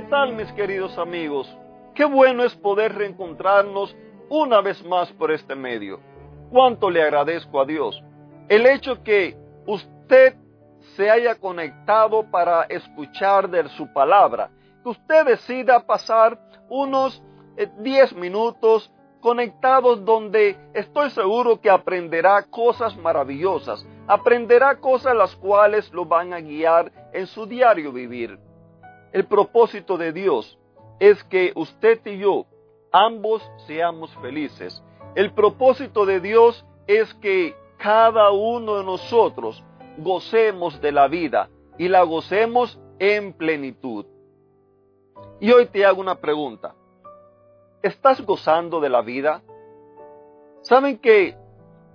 ¿Qué tal mis queridos amigos? Qué bueno es poder reencontrarnos una vez más por este medio. Cuánto le agradezco a Dios. El hecho que usted se haya conectado para escuchar de su palabra, que usted decida pasar unos 10 eh, minutos conectados donde estoy seguro que aprenderá cosas maravillosas, aprenderá cosas las cuales lo van a guiar en su diario vivir. El propósito de Dios es que usted y yo ambos seamos felices. El propósito de Dios es que cada uno de nosotros gocemos de la vida y la gocemos en plenitud. Y hoy te hago una pregunta. ¿Estás gozando de la vida? Saben que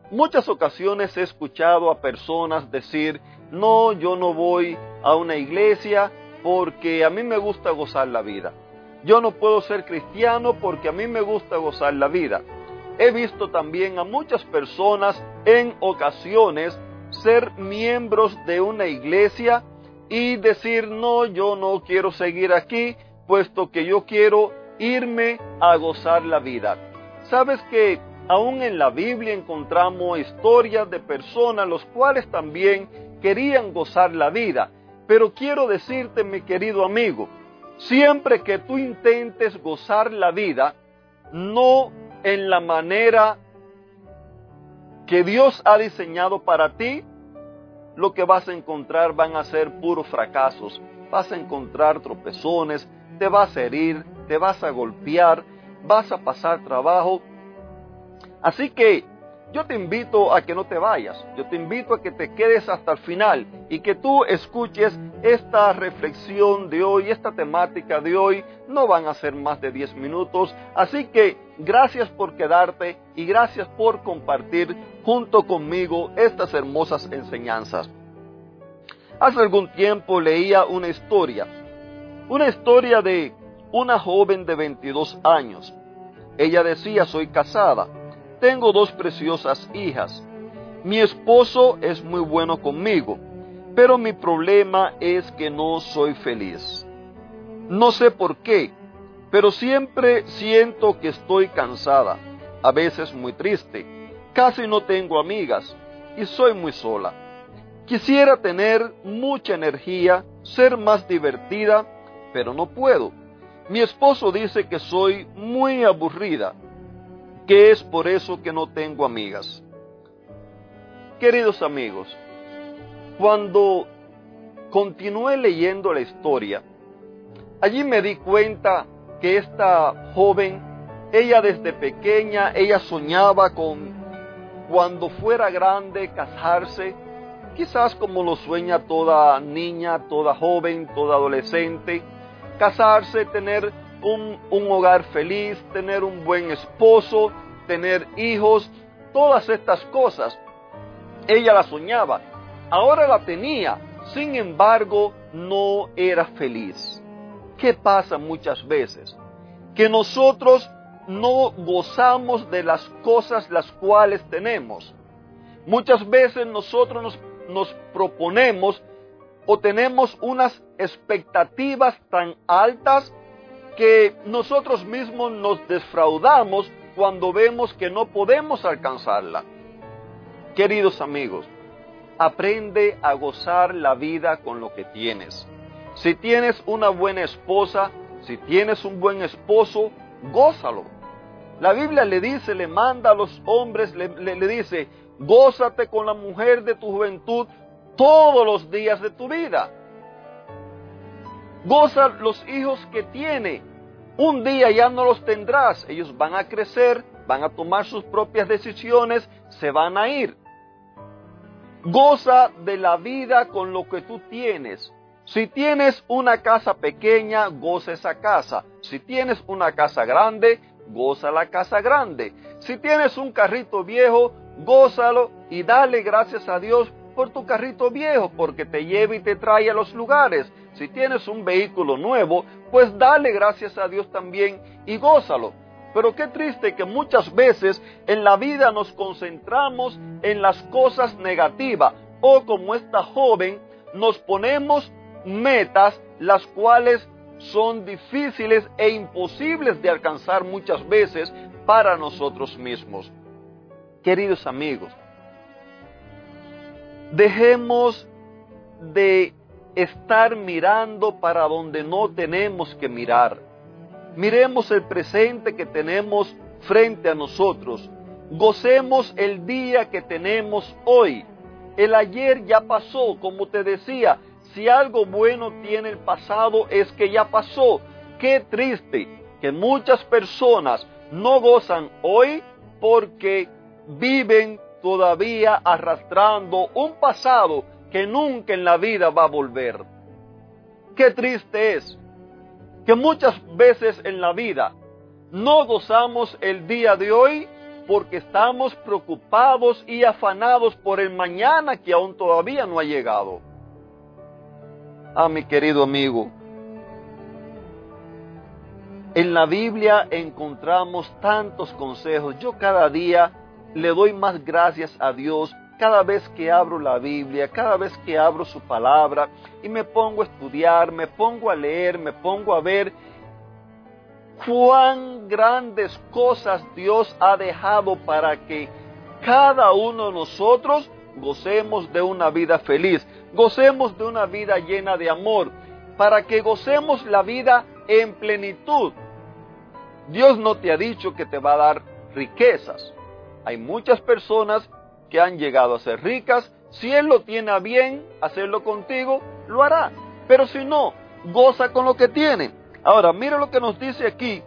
muchas ocasiones he escuchado a personas decir, no, yo no voy a una iglesia porque a mí me gusta gozar la vida. Yo no puedo ser cristiano porque a mí me gusta gozar la vida. He visto también a muchas personas en ocasiones ser miembros de una iglesia y decir, no, yo no quiero seguir aquí, puesto que yo quiero irme a gozar la vida. Sabes que aún en la Biblia encontramos historias de personas los cuales también querían gozar la vida, pero quiero decirte, mi querido amigo, siempre que tú intentes gozar la vida, no en la manera que Dios ha diseñado para ti, lo que vas a encontrar van a ser puros fracasos. Vas a encontrar tropezones, te vas a herir, te vas a golpear, vas a pasar trabajo. Así que yo te invito a que no te vayas, yo te invito a que te quedes hasta el final y que tú escuches esta reflexión de hoy, esta temática de hoy. No van a ser más de 10 minutos, así que gracias por quedarte y gracias por compartir junto conmigo estas hermosas enseñanzas. Hace algún tiempo leía una historia, una historia de una joven de 22 años. Ella decía, soy casada tengo dos preciosas hijas. Mi esposo es muy bueno conmigo, pero mi problema es que no soy feliz. No sé por qué, pero siempre siento que estoy cansada, a veces muy triste. Casi no tengo amigas y soy muy sola. Quisiera tener mucha energía, ser más divertida, pero no puedo. Mi esposo dice que soy muy aburrida que es por eso que no tengo amigas. Queridos amigos, cuando continué leyendo la historia, allí me di cuenta que esta joven, ella desde pequeña, ella soñaba con cuando fuera grande casarse, quizás como lo sueña toda niña, toda joven, toda adolescente, casarse, tener un, hogar feliz, tener un buen esposo, tener hijos, todas estas cosas. Ella la soñaba, ahora la tenía, sin embargo no era feliz. ¿Qué pasa muchas veces? Que nosotros no gozamos de las cosas las cuales tenemos. Muchas veces nosotros nos, nos proponemos o tenemos unas expectativas tan altas que nosotros mismos nos defraudamos cuando vemos que no podemos alcanzarla. Queridos amigos, aprende a gozar la vida con lo que tienes. Si tienes una buena esposa, si tienes un buen esposo, gózalo. La Biblia le dice, le manda a los hombres, le, le dice, gózate con la mujer de tu juventud todos los días de tu vida. Goza los hijos que tiene. Un día ya no los tendrás. Ellos van a crecer, van a tomar sus propias decisiones, se van a ir. Goza de la vida con lo que tú tienes. Si tienes una casa pequeña, goza esa casa. Si tienes una casa grande, goza la casa grande. Si tienes un carrito viejo, gózalo y dale gracias a Dios por tu carrito viejo, porque te lleva y te trae a los lugares. Si tienes un vehículo nuevo, pues dale gracias a Dios también y gózalo. Pero qué triste que muchas veces en la vida nos concentramos en las cosas negativas o como esta joven nos ponemos metas las cuales son difíciles e imposibles de alcanzar muchas veces para nosotros mismos. Queridos amigos, dejemos de estar mirando para donde no tenemos que mirar. Miremos el presente que tenemos frente a nosotros. Gocemos el día que tenemos hoy. El ayer ya pasó, como te decía, si algo bueno tiene el pasado es que ya pasó. Qué triste que muchas personas no gozan hoy porque viven todavía arrastrando un pasado que nunca en la vida va a volver. Qué triste es que muchas veces en la vida no gozamos el día de hoy porque estamos preocupados y afanados por el mañana que aún todavía no ha llegado. Ah, mi querido amigo, en la Biblia encontramos tantos consejos. Yo cada día le doy más gracias a Dios cada vez que abro la Biblia, cada vez que abro su palabra y me pongo a estudiar, me pongo a leer, me pongo a ver cuán grandes cosas Dios ha dejado para que cada uno de nosotros gocemos de una vida feliz, gocemos de una vida llena de amor, para que gocemos la vida en plenitud. Dios no te ha dicho que te va a dar riquezas. Hay muchas personas que han llegado a ser ricas, si Él lo tiene a bien hacerlo contigo, lo hará. Pero si no, goza con lo que tiene. Ahora, mira lo que nos dice aquí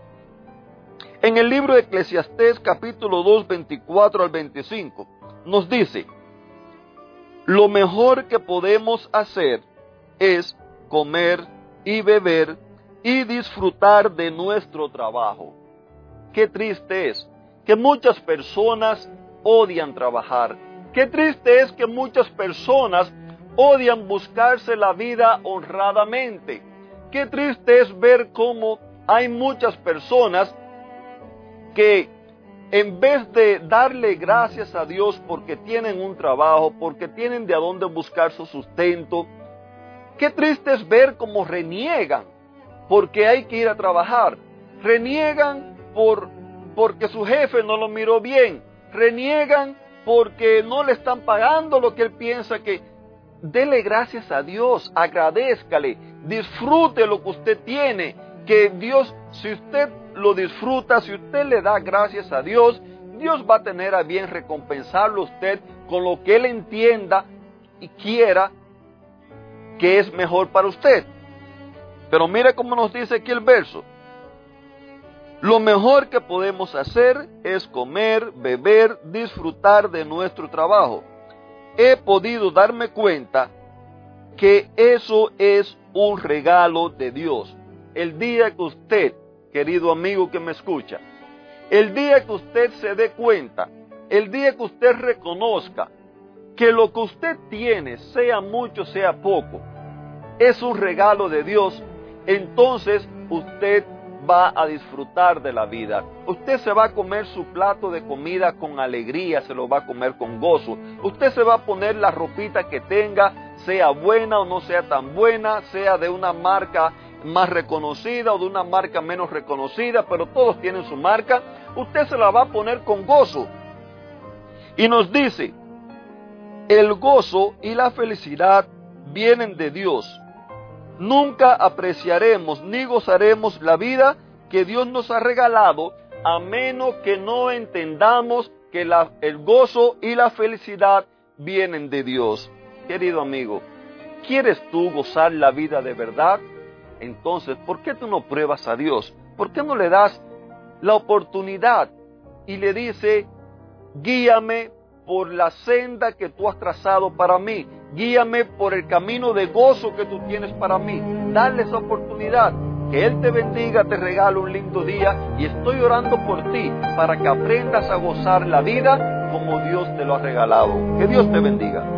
en el libro de Eclesiastés capítulo 2, 24 al 25. Nos dice, lo mejor que podemos hacer es comer y beber y disfrutar de nuestro trabajo. Qué triste es que muchas personas odian trabajar. Qué triste es que muchas personas odian buscarse la vida honradamente. Qué triste es ver cómo hay muchas personas que en vez de darle gracias a Dios porque tienen un trabajo, porque tienen de a dónde buscar su sustento, qué triste es ver cómo reniegan porque hay que ir a trabajar. Reniegan por, porque su jefe no lo miró bien reniegan porque no le están pagando lo que él piensa que dele gracias a Dios, agradezcale, disfrute lo que usted tiene, que Dios, si usted lo disfruta, si usted le da gracias a Dios, Dios va a tener a bien recompensarlo a usted con lo que él entienda y quiera que es mejor para usted. Pero mire cómo nos dice aquí el verso. Lo mejor que podemos hacer es comer, beber, disfrutar de nuestro trabajo. He podido darme cuenta que eso es un regalo de Dios. El día que usted, querido amigo que me escucha, el día que usted se dé cuenta, el día que usted reconozca que lo que usted tiene, sea mucho, sea poco, es un regalo de Dios, entonces usted va a disfrutar de la vida. Usted se va a comer su plato de comida con alegría, se lo va a comer con gozo. Usted se va a poner la ropita que tenga, sea buena o no sea tan buena, sea de una marca más reconocida o de una marca menos reconocida, pero todos tienen su marca. Usted se la va a poner con gozo. Y nos dice, el gozo y la felicidad vienen de Dios nunca apreciaremos ni gozaremos la vida que Dios nos ha regalado a menos que no entendamos que el gozo y la felicidad vienen de Dios. Querido amigo, ¿quieres tú gozar la vida de verdad? Entonces, ¿por qué tú no pruebas a Dios? ¿Por qué no le das la oportunidad y le dice, guíame por la senda que tú has trazado para mí. Guíame por el camino de gozo que tú tienes para mí. Dale esa oportunidad. Que Él te bendiga, te regale un lindo día y estoy orando por ti para que aprendas a gozar la vida como Dios te lo ha regalado. Que Dios te bendiga.